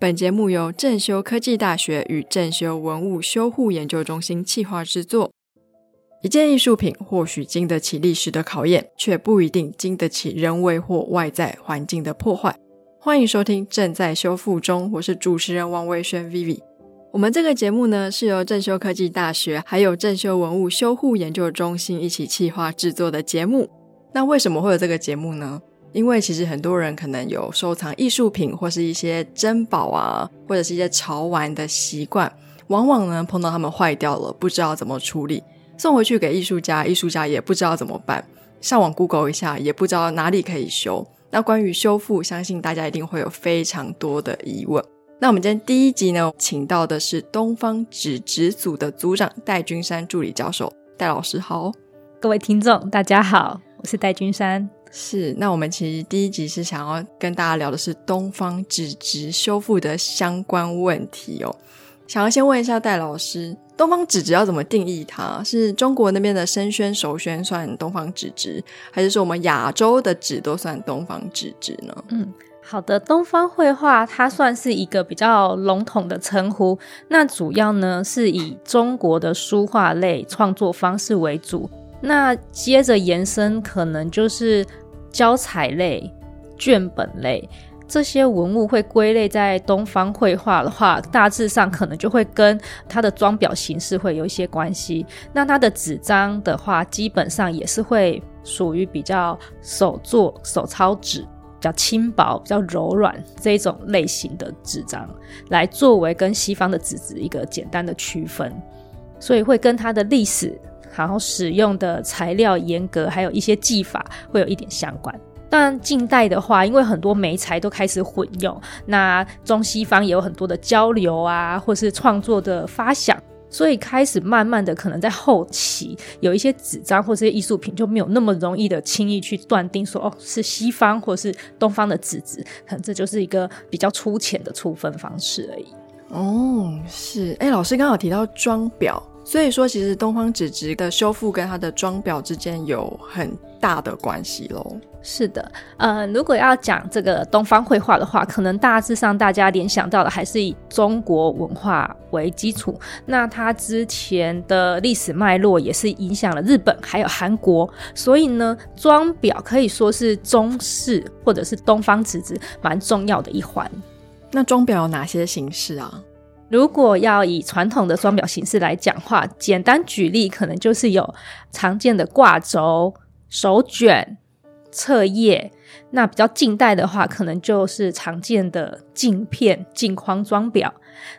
本节目由正修科技大学与正修文物修护研究中心企划制作。一件艺术品或许经得起历史的考验，却不一定经得起人为或外在环境的破坏。欢迎收听《正在修复中》，我是主持人王维轩 Vivi。我们这个节目呢，是由正修科技大学还有正修文物修护研究中心一起企划制作的节目。那为什么会有这个节目呢？因为其实很多人可能有收藏艺术品或是一些珍宝啊，或者是一些潮玩的习惯，往往呢碰到他们坏掉了，不知道怎么处理，送回去给艺术家，艺术家也不知道怎么办，上网 Google 一下也不知道哪里可以修。那关于修复，相信大家一定会有非常多的疑问。那我们今天第一集呢，请到的是东方纸质组的组长戴君山助理教授，戴老师好，各位听众大家好，我是戴君山。是，那我们其实第一集是想要跟大家聊的是东方纸质修复的相关问题哦。想要先问一下戴老师，东方纸质要怎么定义？它是中国那边的生宣、熟宣算东方纸质，还是说我们亚洲的纸都算东方纸质呢？嗯，好的，东方绘画它算是一个比较笼统的称呼，那主要呢是以中国的书画类创作方式为主。那接着延伸，可能就是胶彩类、卷本类这些文物会归类在东方绘画的话，大致上可能就会跟它的装裱形式会有一些关系。那它的纸张的话，基本上也是会属于比较手作、手抄纸，比较轻薄、比较柔软这一种类型的纸张，来作为跟西方的纸质一个简单的区分。所以会跟它的历史。然后使用的材料严格，还有一些技法会有一点相关。但近代的话，因为很多媒材都开始混用，那中西方也有很多的交流啊，或是创作的发想，所以开始慢慢的，可能在后期有一些纸张或这些艺术品就没有那么容易的轻易去断定说哦是西方或是东方的纸质，可能这就是一个比较粗浅的触分方式而已。哦，是，哎，老师刚好提到装裱。所以说，其实东方纸质的修复跟它的装裱之间有很大的关系喽。是的，呃，如果要讲这个东方绘画的话，可能大致上大家联想到的还是以中国文化为基础。那它之前的历史脉络也是影响了日本还有韩国，所以呢，装裱可以说是中式或者是东方纸质蛮重要的一环。那装裱有哪些形式啊？如果要以传统的装裱形式来讲话，简单举例，可能就是有常见的挂轴、手卷、册页。那比较近代的话，可能就是常见的镜片、镜框装裱。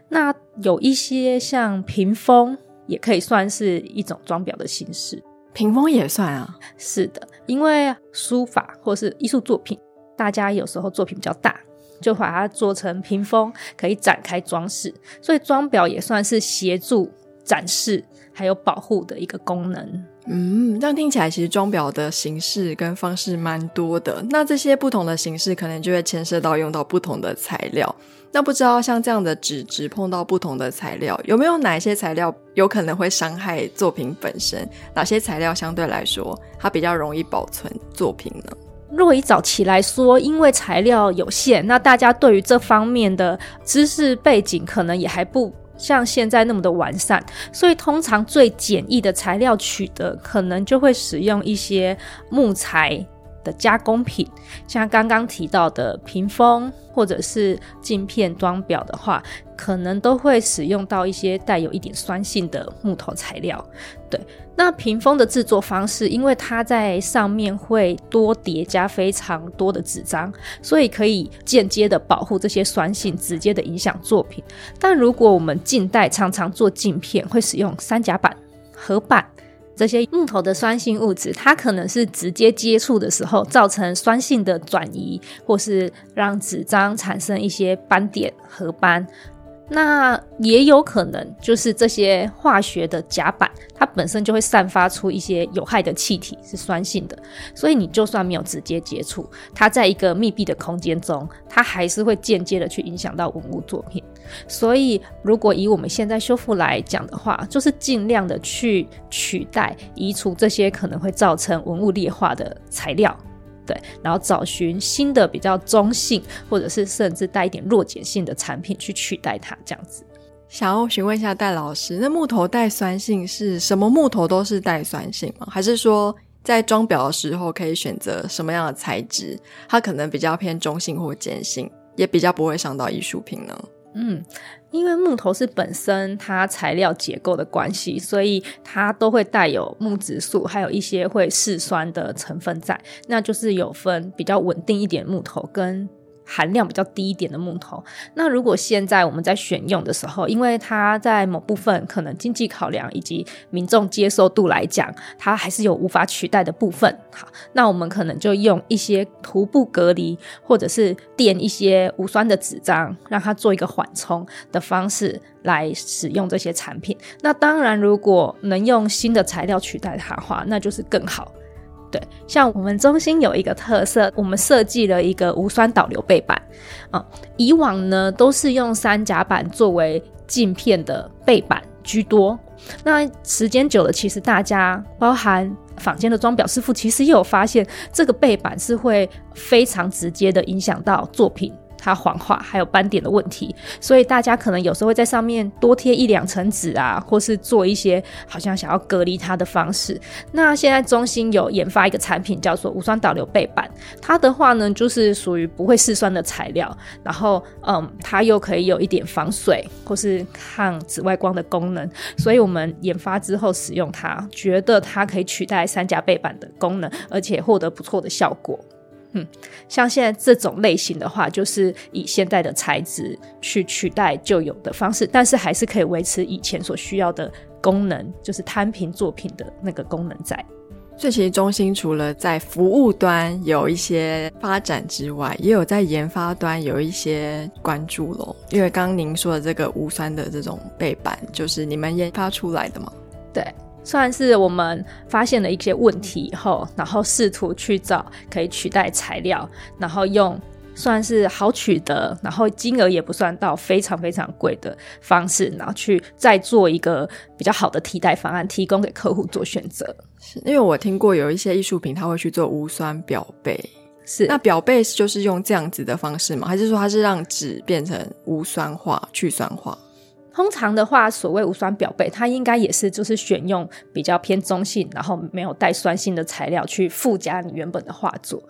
那有一些像屏风，也可以算是一种装裱的形式。屏风也算啊？是的，因为书法或是艺术作品，大家有时候作品比较大。就把它做成屏风，可以展开装饰，所以装裱也算是协助展示还有保护的一个功能。嗯，这样听起来，其实装裱的形式跟方式蛮多的。那这些不同的形式，可能就会牵涉到用到不同的材料。那不知道像这样的纸质碰到不同的材料，有没有哪一些材料有可能会伤害作品本身？哪些材料相对来说，它比较容易保存作品呢？若以早期来说，因为材料有限，那大家对于这方面的知识背景可能也还不像现在那么的完善，所以通常最简易的材料取得，可能就会使用一些木材加工品，像刚刚提到的屏风或者是镜片装裱的话。可能都会使用到一些带有一点酸性的木头材料。对，那屏风的制作方式，因为它在上面会多叠加非常多的纸张，所以可以间接的保护这些酸性，直接的影响作品。但如果我们近代常常做镜片，会使用三甲板、合板这些木头的酸性物质，它可能是直接接触的时候造成酸性的转移，或是让纸张产生一些斑点、和斑。那也有可能就是这些化学的甲板，它本身就会散发出一些有害的气体，是酸性的。所以你就算没有直接接触，它在一个密闭的空间中，它还是会间接的去影响到文物作品。所以，如果以我们现在修复来讲的话，就是尽量的去取代、移除这些可能会造成文物劣化的材料。对，然后找寻新的比较中性，或者是甚至带一点弱碱性的产品去取代它，这样子。想要询问一下戴老师，那木头带酸性是什么木头都是带酸性吗？还是说在装裱的时候可以选择什么样的材质？它可能比较偏中性或碱性，也比较不会伤到艺术品呢？嗯，因为木头是本身它材料结构的关系，所以它都会带有木质素，还有一些会嗜酸的成分在，那就是有分比较稳定一点木头跟。含量比较低一点的木头，那如果现在我们在选用的时候，因为它在某部分可能经济考量以及民众接受度来讲，它还是有无法取代的部分。好，那我们可能就用一些涂布隔离，或者是垫一些无酸的纸张，让它做一个缓冲的方式来使用这些产品。那当然，如果能用新的材料取代它的话，那就是更好。对，像我们中心有一个特色，我们设计了一个无酸导流背板啊。以往呢都是用三甲板作为镜片的背板居多，那时间久了，其实大家包含坊间的装裱师傅，其实也有发现，这个背板是会非常直接的影响到作品。它黄化还有斑点的问题，所以大家可能有时候会在上面多贴一两层纸啊，或是做一些好像想要隔离它的方式。那现在中心有研发一个产品叫做无酸导流背板，它的话呢就是属于不会嗜酸的材料，然后嗯，它又可以有一点防水或是抗紫外光的功能，所以我们研发之后使用它，觉得它可以取代三甲背板的功能，而且获得不错的效果。嗯，像现在这种类型的话，就是以现在的材质去取代旧有的方式，但是还是可以维持以前所需要的功能，就是摊平作品的那个功能在。所以，其实中心除了在服务端有一些发展之外，也有在研发端有一些关注喽。因为刚刚您说的这个无酸的这种背板，就是你们研发出来的吗？对。算是我们发现了一些问题以后，然后试图去找可以取代材料，然后用算是好取得，然后金额也不算到非常非常贵的方式，然后去再做一个比较好的替代方案，提供给客户做选择。是因为我听过有一些艺术品，他会去做无酸表背，是那表背就是用这样子的方式吗？还是说它是让纸变成无酸化、去酸化？通常的话，所谓无酸表背，它应该也是就是选用比较偏中性，然后没有带酸性的材料去附加你原本的画作。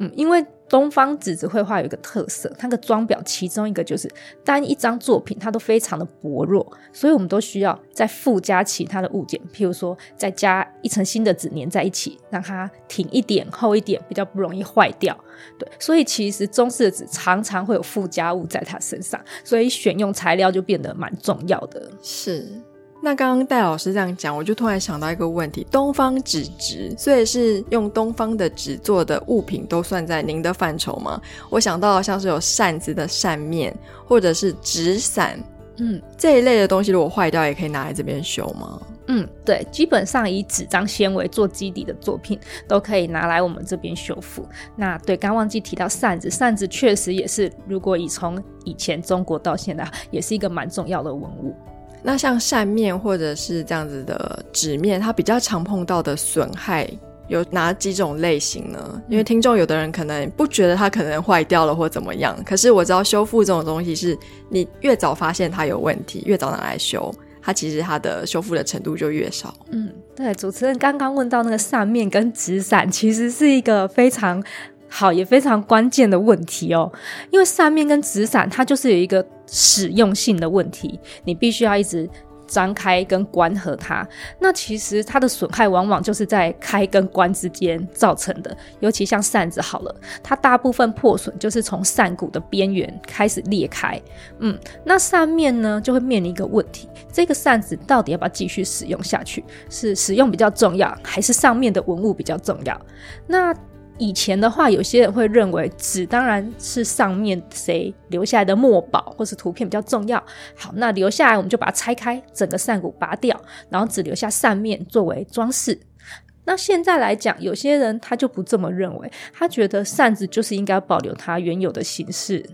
嗯，因为。东方纸质绘画有一个特色，它的装裱其中一个就是单一张作品它都非常的薄弱，所以我们都需要再附加其他的物件，譬如说再加一层新的纸粘在一起，让它挺一点、厚一点，比较不容易坏掉。对，所以其实中式的纸常常会有附加物在它身上，所以选用材料就变得蛮重要的。是。那刚刚戴老师这样讲，我就突然想到一个问题：东方纸质，所以是用东方的纸做的物品，都算在您的范畴吗？我想到像是有扇子的扇面，或者是纸伞，嗯，这一类的东西，如果坏掉，也可以拿来这边修吗？嗯，对，基本上以纸张纤维做基底的作品，都可以拿来我们这边修复。那对，刚忘记提到扇子，扇子确实也是，如果以从以前中国到现在，也是一个蛮重要的文物。那像扇面或者是这样子的纸面，它比较常碰到的损害有哪几种类型呢？因为听众有的人可能不觉得它可能坏掉了或怎么样，可是我知道修复这种东西是你越早发现它有问题，越早拿来修，它其实它的修复的程度就越少。嗯，对，主持人刚刚问到那个扇面跟纸伞，其实是一个非常。好，也非常关键的问题哦，因为扇面跟纸伞，它就是有一个使用性的问题，你必须要一直张开跟关合它。那其实它的损害往往就是在开跟关之间造成的，尤其像扇子好了，它大部分破损就是从扇骨的边缘开始裂开。嗯，那扇面呢就会面临一个问题，这个扇子到底要不要继续使用下去？是使用比较重要，还是上面的文物比较重要？那以前的话，有些人会认为纸当然是上面谁留下来的墨宝或是图片比较重要。好，那留下来我们就把它拆开，整个扇骨拔掉，然后只留下扇面作为装饰。那现在来讲，有些人他就不这么认为，他觉得扇子就是应该保留它原有的形式，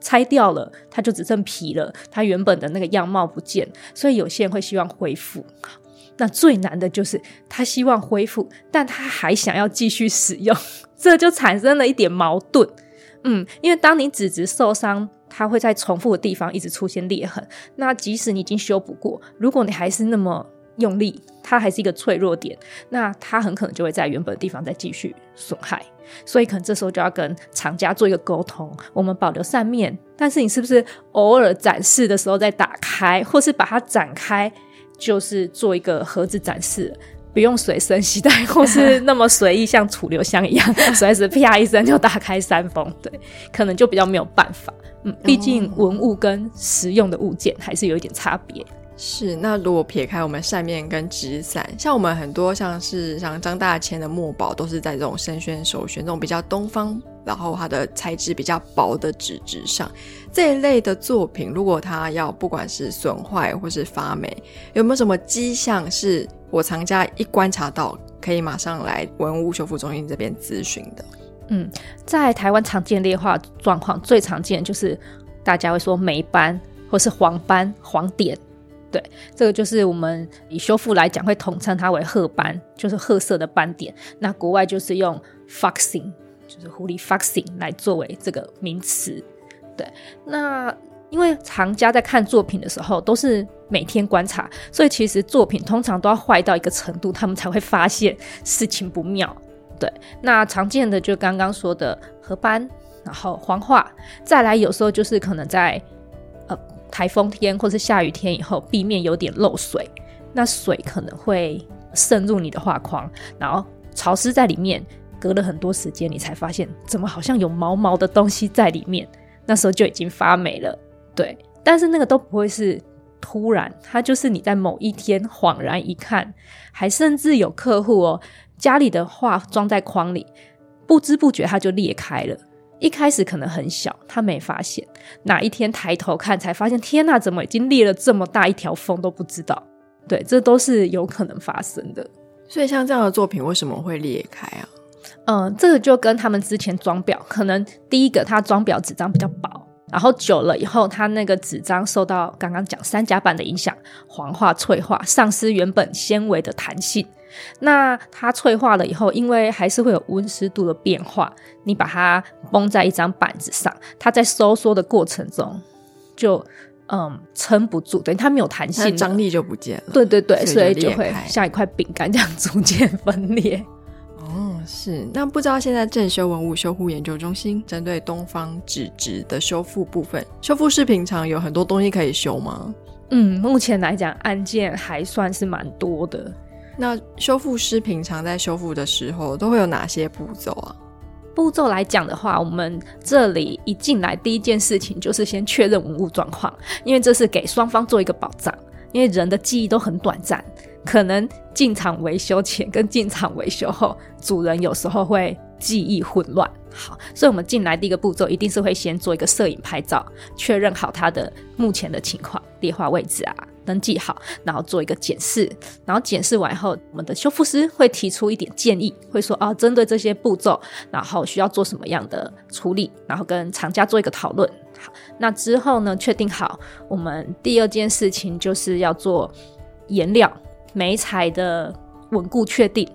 拆掉了它就只剩皮了，它原本的那个样貌不见，所以有些人会希望恢复。那最难的就是他希望恢复，但他还想要继续使用。这就产生了一点矛盾。嗯，因为当你指质受伤，它会在重复的地方一直出现裂痕。那即使你已经修补过，如果你还是那么用力，它还是一个脆弱点，那它很可能就会在原本的地方再继续损害。所以可能这时候就要跟厂家做一个沟通，我们保留扇面，但是你是不是偶尔展示的时候再打开，或是把它展开，就是做一个盒子展示？不用随身携带，或是 那么随意，像储留箱一样，随时啪一声就打开山封，对，可能就比较没有办法。嗯，毕竟文物跟实用的物件还是有一点差别。是，那如果撇开我们扇面跟纸伞，像我们很多像是像张大千的墨宝，都是在这种生宣首选这种比较东方，然后它的材质比较薄的纸质上，这一类的作品，如果它要不管是损坏或是发霉，有没有什么迹象是我藏家一观察到，可以马上来文物修复中心这边咨询的？嗯，在台湾常见劣化状况，最常见就是大家会说霉斑或是黄斑、黄点。对，这个就是我们以修复来讲，会统称它为褐斑，就是褐色的斑点。那国外就是用 foxing，就是狐狸 foxing 来作为这个名词。对，那因为藏家在看作品的时候都是每天观察，所以其实作品通常都要坏到一个程度，他们才会发现事情不妙。对，那常见的就刚刚说的褐斑，然后黄化，再来有时候就是可能在呃。台风天或是下雨天以后，壁面有点漏水，那水可能会渗入你的画框，然后潮湿在里面，隔了很多时间，你才发现怎么好像有毛毛的东西在里面，那时候就已经发霉了。对，但是那个都不会是突然，它就是你在某一天恍然一看，还甚至有客户哦，家里的画装在框里，不知不觉它就裂开了。一开始可能很小，他没发现。哪一天抬头看，才发现天哪，怎么已经裂了这么大一条缝都不知道。对，这都是有可能发生的。所以像这样的作品为什么会裂开啊？嗯，这个就跟他们之前装裱，可能第一个它装裱纸张比较薄，然后久了以后，它那个纸张受到刚刚讲三甲板的影响，黄化脆化，丧失原本纤维的弹性。那它脆化了以后，因为还是会有温湿度的变化，你把它绷在一张板子上，它在收缩的过程中就嗯撑不住，等于它没有弹性，张力就不见了。对对对，所以就会像一块饼干这样 逐渐分裂。哦，是。那不知道现在正修文物修复研究中心针对东方纸质的修复部分，修复室平常有很多东西可以修吗？嗯，目前来讲案件还算是蛮多的。那修复师平常在修复的时候都会有哪些步骤啊？步骤来讲的话，我们这里一进来第一件事情就是先确认文物状况，因为这是给双方做一个保障。因为人的记忆都很短暂，可能进场维修前跟进场维修后，主人有时候会记忆混乱。好，所以我们进来第一个步骤一定是会先做一个摄影拍照，确认好它的目前的情况、劣化位置啊。登记好，然后做一个检视，然后检视完后，我们的修复师会提出一点建议，会说啊，针对这些步骤，然后需要做什么样的处理，然后跟厂家做一个讨论。好，那之后呢，确定好，我们第二件事情就是要做颜料、眉材的稳固确定，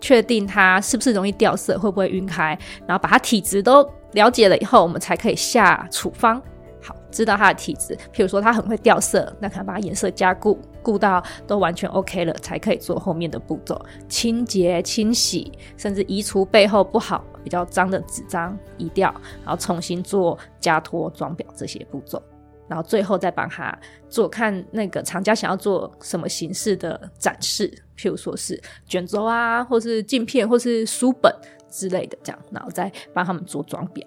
确定它是不是容易掉色，会不会晕开，然后把它体质都了解了以后，我们才可以下处方。好知道它的体质，譬如说它很会掉色，那可能把它颜色加固，固到都完全 OK 了，才可以做后面的步骤，清洁、清洗，甚至移除背后不好、比较脏的纸张，移掉，然后重新做加托、装裱这些步骤，然后最后再帮他做看那个厂家想要做什么形式的展示，譬如说是卷轴啊，或是镜片，或是书本之类的这样，然后再帮他们做装裱。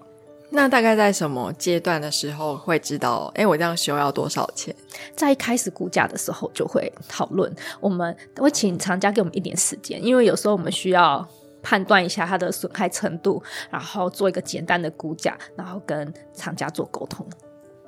那大概在什么阶段的时候会知道？哎，我这样修要多少钱？在一开始估价的时候就会讨论，我们会请厂家给我们一点时间，因为有时候我们需要判断一下它的损害程度，然后做一个简单的估价，然后跟厂家做沟通。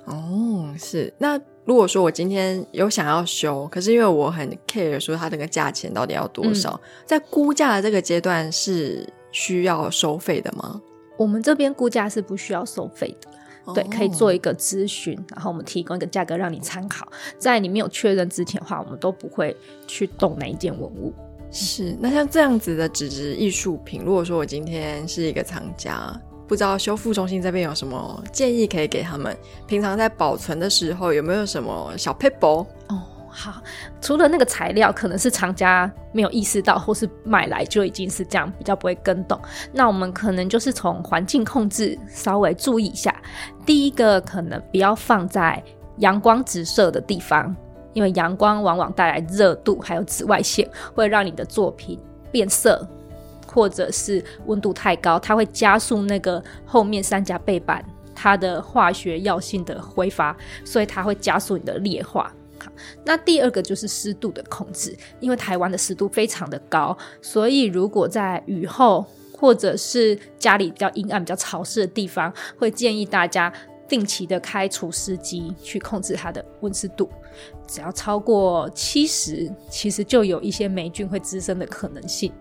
哦，是。那如果说我今天有想要修，可是因为我很 care 说它这个价钱到底要多少，在估价的这个阶段是需要收费的吗？我们这边估价是不需要收费的，对，可以做一个咨询，然后我们提供一个价格让你参考。在你没有确认之前的话，我们都不会去动哪一件文物。是，那像这样子的纸质艺术品，如果说我今天是一个藏家，不知道修复中心这边有什么建议可以给他们？平常在保存的时候有没有什么小 paper？哦，好，除了那个材料可能是厂家没有意识到，或是买来就已经是这样，比较不会跟动。那我们可能就是从环境控制稍微注意一下。第一个可能不要放在阳光直射的地方。因为阳光往往带来热度，还有紫外线，会让你的作品变色，或者是温度太高，它会加速那个后面三甲背板它的化学药性的挥发，所以它会加速你的裂化。那第二个就是湿度的控制，因为台湾的湿度非常的高，所以如果在雨后或者是家里比较阴暗、比较潮湿的地方，会建议大家。定期的开除湿机去控制它的温湿度，只要超过七十，其实就有一些霉菌会滋生的可能性。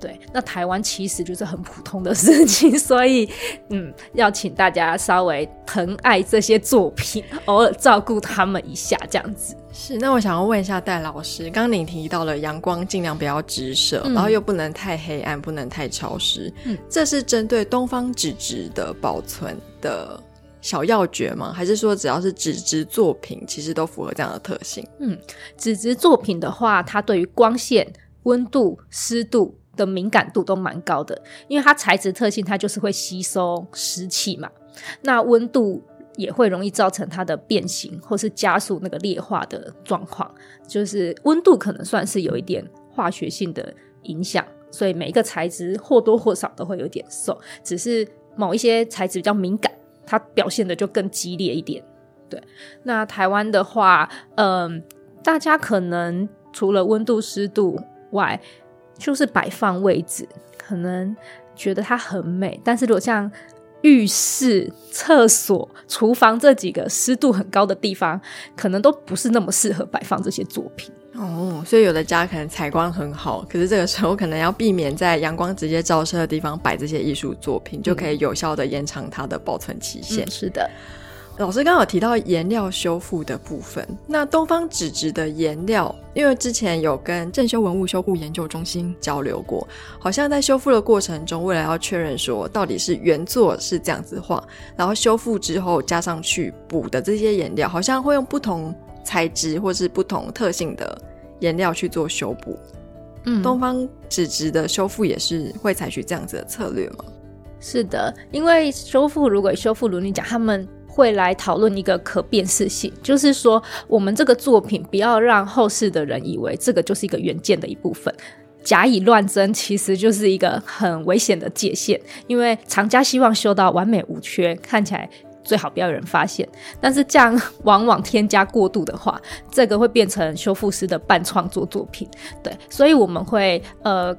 对，那台湾其实就是很普通的事情，所以嗯，要请大家稍微疼爱这些作品，偶尔照顾他们一下，这样子。是，那我想要问一下戴老师，刚刚您提到了阳光尽量不要直射，然后又不能太黑暗，不能太潮湿，嗯，这是针对东方纸质的保存的。小要诀吗？还是说只要是纸质作品，其实都符合这样的特性？嗯，纸质作品的话，它对于光线、温度、湿度的敏感度都蛮高的，因为它材质特性，它就是会吸收湿气嘛。那温度也会容易造成它的变形，或是加速那个裂化的状况。就是温度可能算是有一点化学性的影响，所以每一个材质或多或少都会有点受，只是某一些材质比较敏感。它表现的就更激烈一点，对。那台湾的话，嗯，大家可能除了温度、湿度外，就是摆放位置，可能觉得它很美。但是如果像浴室、厕所、厨房这几个湿度很高的地方，可能都不是那么适合摆放这些作品。哦，所以有的家可能采光很好，可是这个时候可能要避免在阳光直接照射的地方摆这些艺术作品，就可以有效的延长它的保存期限。是的，老师刚刚有提到颜料修复的部分，那东方纸质的颜料，因为之前有跟正修文物修护研究中心交流过，好像在修复的过程中，为了要确认说到底是原作是这样子画，然后修复之后加上去补的这些颜料，好像会用不同。材质或是不同特性的颜料去做修补，嗯，东方纸质的修复也是会采取这样子的策略吗？是的，因为修复如果修复如你讲，他们会来讨论一个可辨识性，就是说我们这个作品不要让后世的人以为这个就是一个原件的一部分，假以乱真，其实就是一个很危险的界限，因为厂家希望修到完美无缺，看起来。最好不要有人发现，但是这样 往往添加过度的话，这个会变成修复师的半创作作品。对，所以我们会呃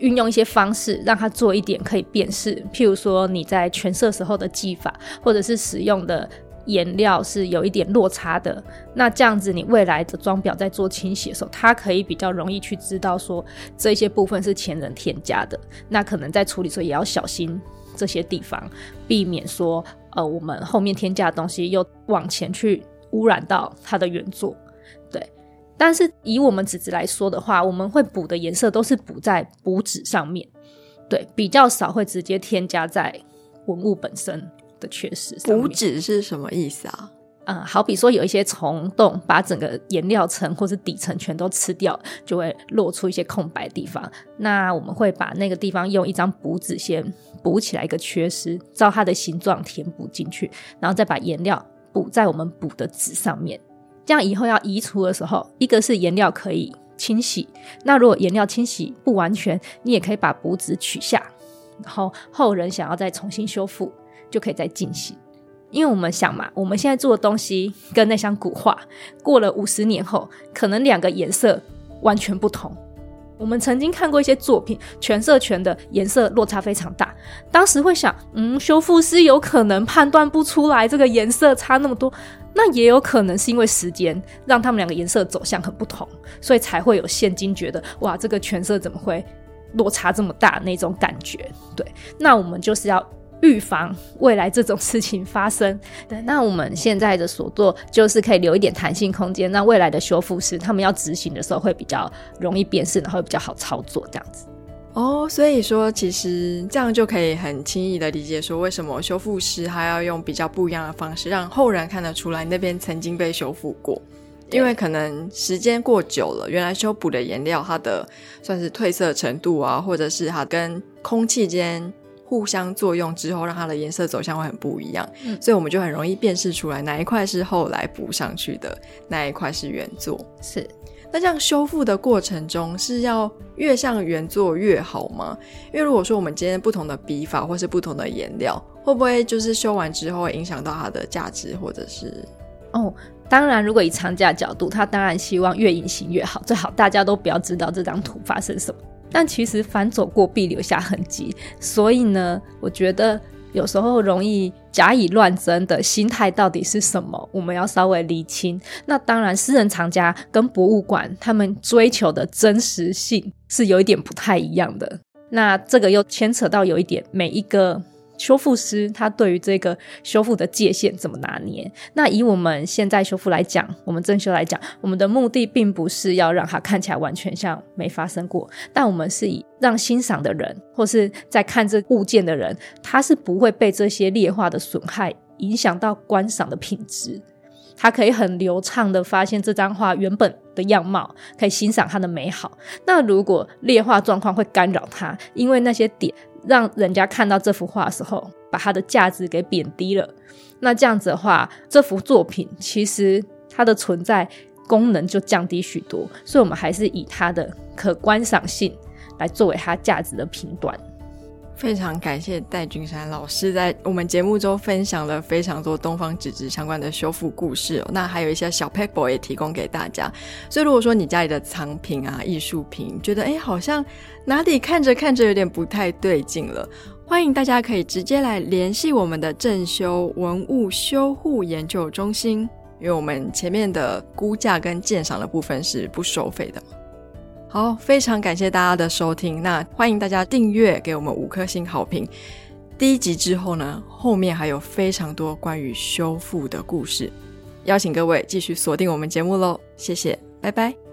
运用一些方式，让它做一点可以辨识，譬如说你在全色时候的技法，或者是使用的颜料是有一点落差的，那这样子你未来的装裱在做清洗的时候，它可以比较容易去知道说这些部分是前人添加的，那可能在处理时候也要小心这些地方，避免说。呃，我们后面添加的东西又往前去污染到它的原作，但是以我们纸质来说的话，我们会补的颜色都是补在补纸上面，对，比较少会直接添加在文物本身的缺失。补纸是什么意思啊？嗯，好比说有一些虫洞把整个颜料层或是底层全都吃掉，就会露出一些空白地方。那我们会把那个地方用一张补纸先补起来一个缺失，照它的形状填补进去，然后再把颜料补在我们补的纸上面。这样以后要移除的时候，一个是颜料可以清洗，那如果颜料清洗不完全，你也可以把补纸取下，然后后人想要再重新修复，就可以再进行。因为我们想嘛，我们现在做的东西跟那箱古画过了五十年后，可能两个颜色完全不同。我们曾经看过一些作品，全色全的颜色落差非常大。当时会想，嗯，修复师有可能判断不出来这个颜色差那么多，那也有可能是因为时间让他们两个颜色走向很不同，所以才会有现今觉得哇，这个全色怎么会落差这么大那种感觉。对，那我们就是要。预防未来这种事情发生。对，那我们现在的所做就是可以留一点弹性空间，让未来的修复师他们要执行的时候会比较容易辨识，然后比较好操作这样子。哦，所以说其实这样就可以很轻易的理解说，为什么修复师还要用比较不一样的方式，让后人看得出来那边曾经被修复过。因为可能时间过久了，原来修补的颜料它的算是褪色程度啊，或者是它跟空气间互相作用之后，让它的颜色走向会很不一样，所以我们就很容易辨识出来哪一块是后来补上去的，哪一块是原作。是，那这样修复的过程中是要越像原作越好吗？因为如果说我们今天不同的笔法或是不同的颜料，会不会就是修完之后影响到它的价值，或者是哦？当然，如果以藏家角度，他当然希望越隐形越好，最好大家都不要知道这张图发生什么。但其实反走过必留下痕迹，所以呢，我觉得有时候容易假以乱真的心态到底是什么，我们要稍微理清。那当然，私人藏家跟博物馆他们追求的真实性是有一点不太一样的。那这个又牵扯到有一点每一个。修复师他对于这个修复的界限怎么拿捏？那以我们现在修复来讲，我们正修来讲，我们的目的并不是要让它看起来完全像没发生过，但我们是以让欣赏的人或是在看这物件的人，他是不会被这些劣化的损害影响到观赏的品质，他可以很流畅的发现这张画原本的样貌，可以欣赏它的美好。那如果劣化状况会干扰他，因为那些点。让人家看到这幅画的时候，把它的价值给贬低了。那这样子的话，这幅作品其实它的存在功能就降低许多。所以，我们还是以它的可观赏性来作为它价值的评断。非常感谢戴君山老师在我们节目中分享了非常多东方纸质相关的修复故事。那还有一些小 paper 也提供给大家。所以如果说你家里的藏品啊、艺术品，觉得哎好像哪里看着看着有点不太对劲了，欢迎大家可以直接来联系我们的正修文物修护研究中心，因为我们前面的估价跟鉴赏的部分是不收费的。好，非常感谢大家的收听。那欢迎大家订阅，给我们五颗星好评。第一集之后呢，后面还有非常多关于修复的故事，邀请各位继续锁定我们节目喽。谢谢，拜拜。